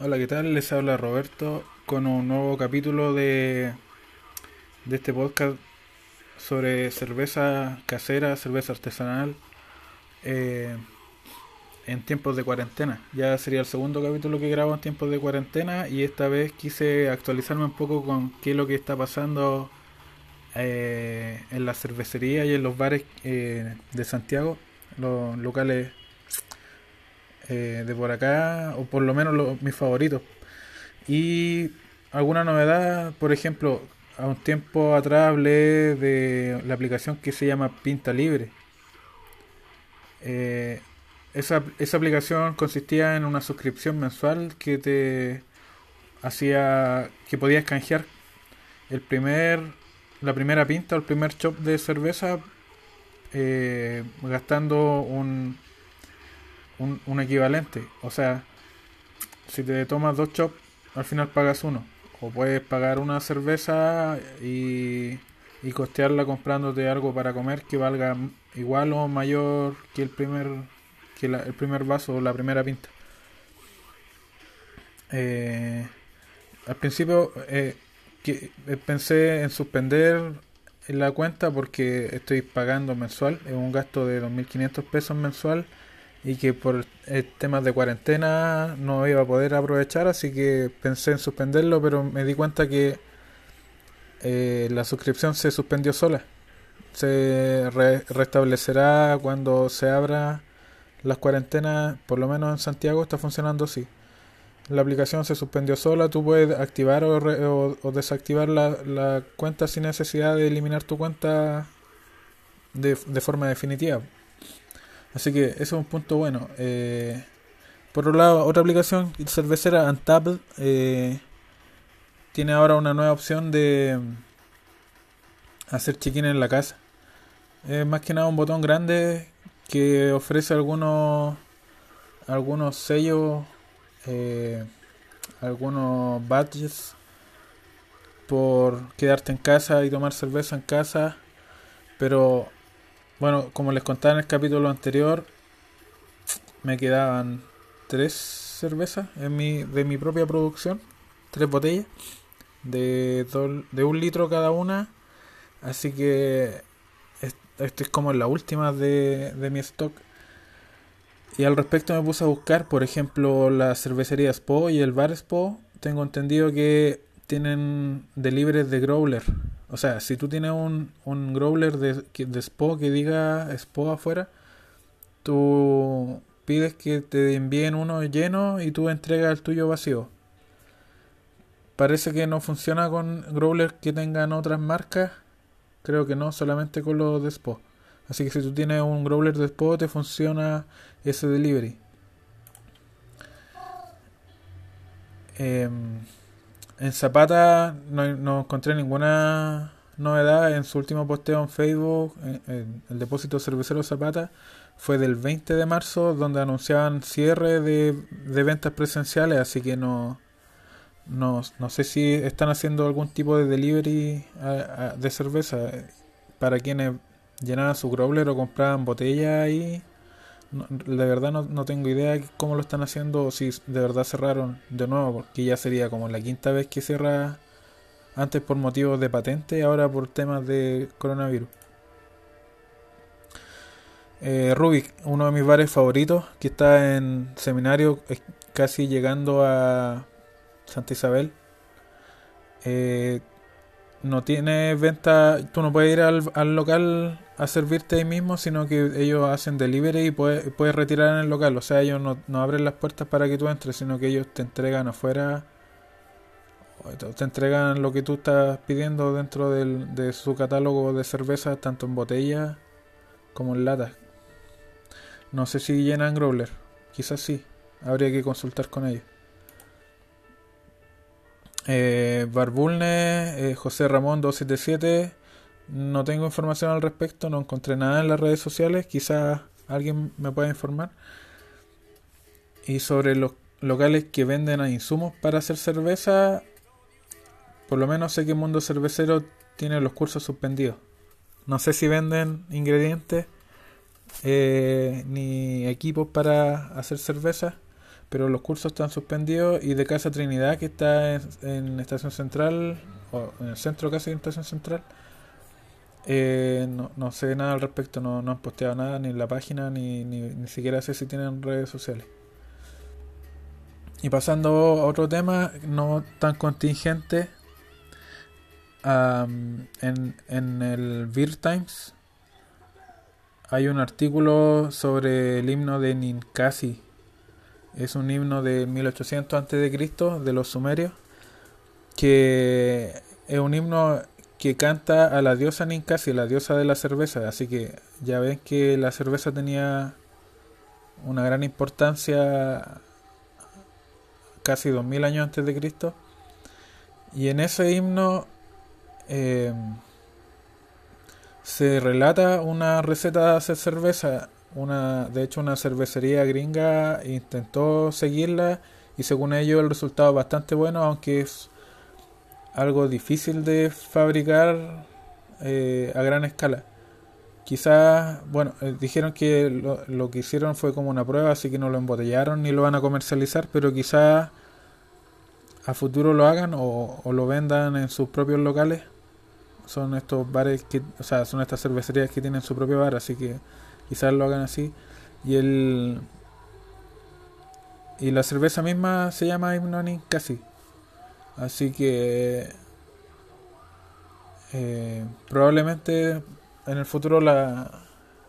Hola, ¿qué tal? Les habla Roberto con un nuevo capítulo de, de este podcast sobre cerveza casera, cerveza artesanal eh, en tiempos de cuarentena. Ya sería el segundo capítulo que grabo en tiempos de cuarentena y esta vez quise actualizarme un poco con qué es lo que está pasando eh, en la cervecería y en los bares eh, de Santiago, los locales eh, de por acá, o por lo menos los, mis favoritos. Y alguna novedad, por ejemplo, a un tiempo atrás hablé de la aplicación que se llama Pinta Libre. Eh, esa, esa aplicación consistía en una suscripción mensual que te hacía que podías canjear el primer la primera pinta o el primer chop de cerveza eh, gastando un un, un equivalente. O sea, si te tomas dos chops, al final pagas uno. O puedes pagar una cerveza y, y costearla comprándote algo para comer que valga igual o mayor que el primer que el primer vaso o la primera pinta. Eh, al principio eh, que, eh, pensé en suspender la cuenta porque estoy pagando mensual, es un gasto de 2.500 pesos mensual y que por temas de cuarentena no iba a poder aprovechar, así que pensé en suspenderlo, pero me di cuenta que eh, la suscripción se suspendió sola. Se re restablecerá cuando se abra las cuarentenas, por lo menos en Santiago está funcionando así. La aplicación se suspendió sola, tú puedes activar o, o, o desactivar la, la, cuenta sin necesidad de eliminar tu cuenta de, de forma definitiva. Así que eso es un punto bueno. Eh, por otro lado, otra aplicación cervecera, Untapped, eh, tiene ahora una nueva opción de hacer check-in en la casa. Es más que nada un botón grande que ofrece algunos algunos sellos, eh, algunos badges por quedarte en casa y tomar cerveza en casa, pero bueno, como les contaba en el capítulo anterior, me quedaban tres cervezas en mi, de mi propia producción, tres botellas de, do, de un litro cada una, así que esto es como la última de, de mi stock. Y al respecto me puse a buscar, por ejemplo, la cervecería Spo y el bar Spo. Tengo entendido que tienen delibres de growler o sea, si tú tienes un, un growler de, de SPO que diga SPO afuera, tú pides que te envíen uno lleno y tú entregas el tuyo vacío. Parece que no funciona con growlers que tengan otras marcas. Creo que no, solamente con los de SPO. Así que si tú tienes un growler de SPO, te funciona ese delivery. Eh, en Zapata no, encontré ninguna novedad en su último posteo en Facebook. En, el depósito cervecero Zapata fue del 20 de marzo, donde anunciaban cierre de, ventas presenciales, así que no, no, no, sé si están haciendo algún tipo de delivery de cerveza para quienes llenaban su growler o compraban botellas ahí. No, de verdad no, no, tengo idea cómo lo están haciendo o si de verdad cerraron de nuevo, porque ya sería como la quinta vez que cierra antes por motivos de patente, ahora por temas de coronavirus. Eh, Rubik, uno de mis bares favoritos, que está en seminario, casi llegando a Santa Isabel. Eh, no tiene venta, tú no puedes ir al, al, local a servirte ahí mismo, sino que ellos hacen delivery y puedes, puedes retirar en el local. O sea, ellos no, no, abren las puertas para que tú entres, sino que ellos te entregan afuera, te entregan lo que tú estás pidiendo dentro del, de su catálogo de cervezas, tanto en botella como en latas. No sé si llenan growler, quizás sí, habría que consultar con ellos. Eh, Barbulne, eh, José Ramón 277. No tengo información al respecto, no encontré nada en las redes sociales. Quizás alguien me pueda informar. Y sobre los locales que venden a insumos para hacer cerveza, por lo menos sé que Mundo Cervecero tiene los cursos suspendidos. No sé si venden ingredientes eh, ni equipos para hacer cerveza, pero los cursos están suspendidos y de Casa Trinidad que está en, Estación Central o en el centro casi de Estación Central eh, no, no, sé nada al respecto no, no han posteado nada ni en la página ni, ni, ni siquiera sé si tienen redes sociales. Y pasando a otro tema no tan contingente en, en el Beer Times hay un artículo sobre el himno de Ninkasi es un himno de 1800 a.C. de los sumerios, que es un himno que canta a la diosa Ninkasi, la diosa de la cerveza. Así que ya ven que la cerveza tenía una gran importancia casi 2000 años antes de Cristo. Y en ese himno eh, se relata una receta de hacer cerveza una, de hecho, una cervecería gringa intentó seguirla y según ellos el resultado es bastante bueno, aunque es algo difícil de fabricar eh, a gran escala. Quizás, bueno, eh, dijeron que lo, que hicieron fue como una prueba, así que no lo embotellaron ni lo van a comercializar, pero quizás a futuro lo hagan o, o, lo vendan en sus propios locales. Son estos bares que, o sea, son estas cervecerías que tienen su propio bar, así que quizás lo hagan así. Y el y la cerveza misma se llama Hymnonic casi. Así que eh, probablemente en el futuro la,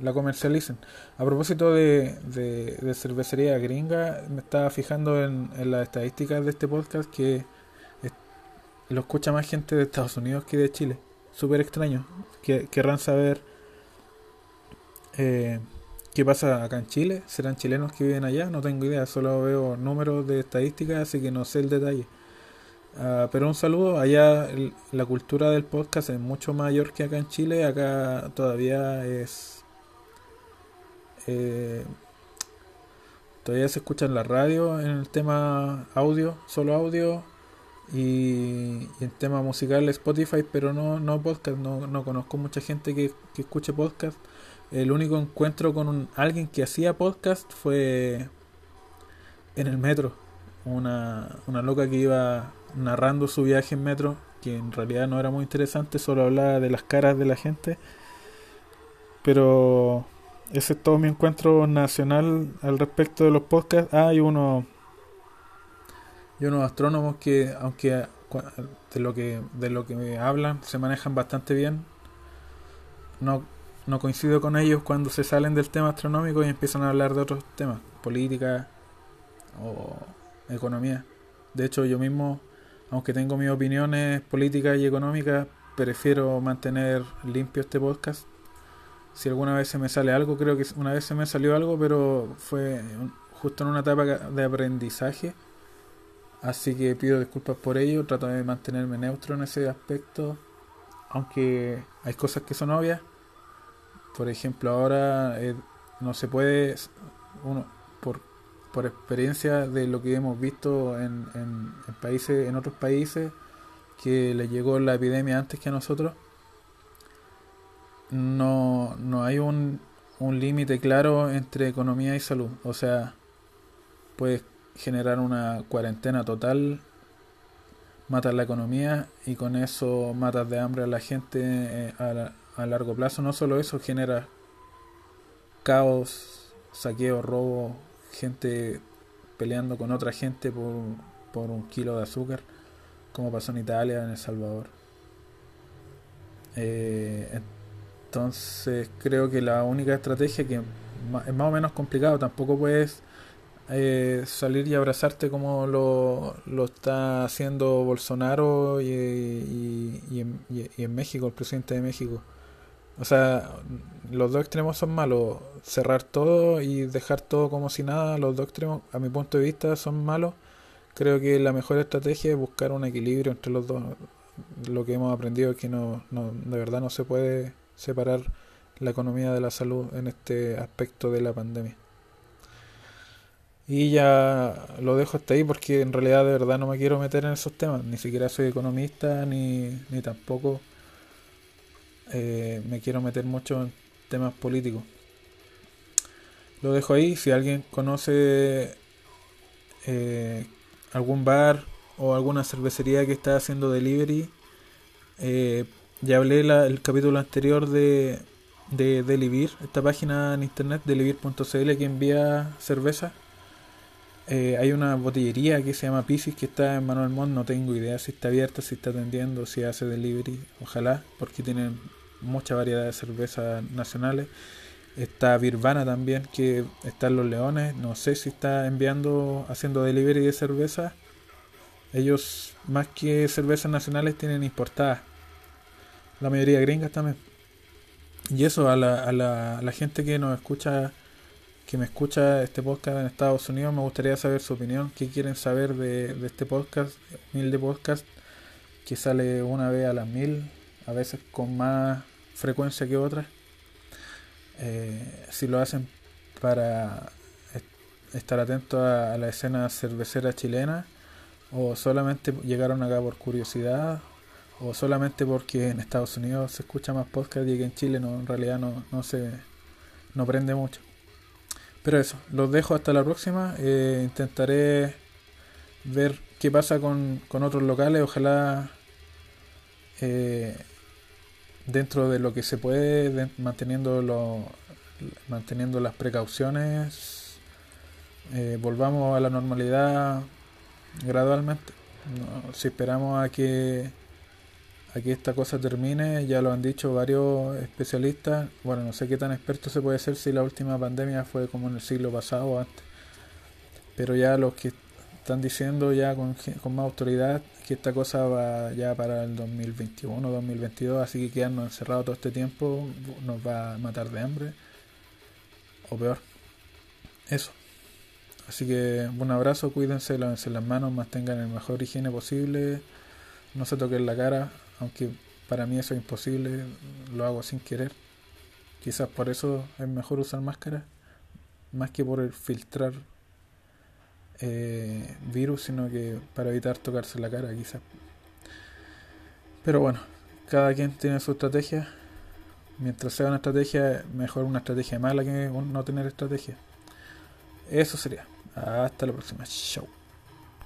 la comercialicen. A propósito de, de, cervecería gringa, me estaba fijando en, en, las estadísticas de este podcast que lo escucha más gente de Estados Unidos que de Chile. Súper extraño. Que, querrán saber eh, ¿Qué pasa acá en Chile? ¿Serán chilenos que viven allá? No tengo idea, solo veo números de estadísticas, así que no sé el detalle. Uh, pero un saludo, allá la cultura del podcast es mucho mayor que acá en Chile, acá todavía es... Eh, todavía se escucha en la radio en el tema audio, solo audio, y, y en tema musical Spotify, pero no, no podcast, no, no conozco mucha gente que, que escuche podcast el único encuentro con alguien que hacía podcast fue en el metro. Una, una loca que iba narrando su viaje en metro, que en realidad no era muy interesante, solo hablaba de las caras de la gente. Pero ese es todo mi encuentro nacional al respecto de los podcasts. Ah, hay uno y unos astrónomos que, aunque de lo que de lo que hablan, se manejan bastante bien. No no coincido con ellos cuando se salen del tema astronómico y empiezan a hablar de otros temas, política o economía. De hecho, yo mismo, aunque tengo mis opiniones políticas y económicas, prefiero mantener limpio este podcast. Si alguna vez se me sale algo, creo que una vez se me salió algo, pero fue justo en una etapa de aprendizaje. Así que pido disculpas por ello, trato de mantenerme neutro en ese aspecto, aunque hay cosas que son obvias por ejemplo, ahora eh, no se puede, uno, por, por experiencia de lo que hemos visto en, en, países, en otros países, que le llegó la epidemia antes que a nosotros, no, no hay un, un límite claro entre economía y salud. O sea, puedes generar una cuarentena total, matar la economía y con eso matas de hambre a la gente eh, a la, a largo plazo. No solo eso, genera caos, saqueo, robo, gente peleando con otra gente por, por un kilo de azúcar, como pasó en Italia, en El Salvador. Eh, entonces creo que la única estrategia que es más o menos complicado, tampoco puedes eh, salir y abrazarte como lo, lo está haciendo Bolsonaro y, y, y en México, el presidente de México. O sea, los dos extremos son malos. Cerrar todo y dejar todo como si nada, los dos extremos, a mi punto de vista, son malos. Creo que la mejor estrategia es buscar un equilibrio entre los dos. Lo que hemos aprendido es que no, no, de verdad no se puede separar la economía de la salud en este aspecto de la pandemia. Y ya lo dejo hasta ahí porque en realidad de verdad no me quiero meter en esos temas. Ni siquiera soy economista ni, ni tampoco eh, me quiero meter mucho en temas políticos. Lo dejo ahí. Si alguien conoce eh, algún bar o alguna cervecería que está haciendo delivery. Eh, ya hablé la, el capítulo anterior de, de Delivir, esta página en internet, delivir.cl, que envía cerveza. Eh, hay una botillería que se llama Pisces que está en Manuel Montt, no tengo idea si está abierta, si está atendiendo, si hace delivery, ojalá, porque tienen mucha variedad de cervezas nacionales. Está Virvana también, que está en Los Leones, no sé si está enviando, haciendo delivery de cerveza. Ellos, más que cervezas nacionales, tienen importadas. La mayoría gringas también. Y eso, a la, a la gente que nos escucha que me escucha este podcast en Estados Unidos, me gustaría saber su opinión, qué quieren saber de, este podcast, mil de podcast, que sale una vez a las mil, a veces con más frecuencia que otras. Eh, si lo hacen para estar atentos a, a la escena cervecera chilena, o solamente llegaron acá por curiosidad, o solamente porque en Estados Unidos se escucha más podcast y que en Chile no, en realidad no, no se no prende mucho. Pero eso, los dejo hasta la próxima. Eh, intentaré ver qué pasa con, con otros locales. Ojalá eh, dentro de lo que se puede, de, manteniendo, lo, manteniendo las precauciones, eh, volvamos a la normalidad gradualmente. Si esperamos a que aquí esta cosa termine, ya lo han dicho varios especialistas, bueno, no sé qué tan experto se puede ser si la última pandemia fue como en el siglo pasado o antes, pero ya los que están diciendo ya con, con más autoridad que esta cosa va ya para el 2021, 2022, así que quedarnos encerrados todo este tiempo nos va a matar de hambre, o peor, eso. Así que un abrazo, cuídense, lávense las manos, mantengan el mejor higiene posible, no se toquen la cara, aunque para mí eso es imposible, lo hago sin querer. Quizás por eso es mejor usar máscara, más que por filtrar eh, virus, sino que para evitar tocarse la cara, quizás. Pero bueno, cada quien tiene su estrategia. Mientras sea una estrategia, mejor una estrategia mala que no tener estrategia. Eso sería. Hasta la próxima. Chau.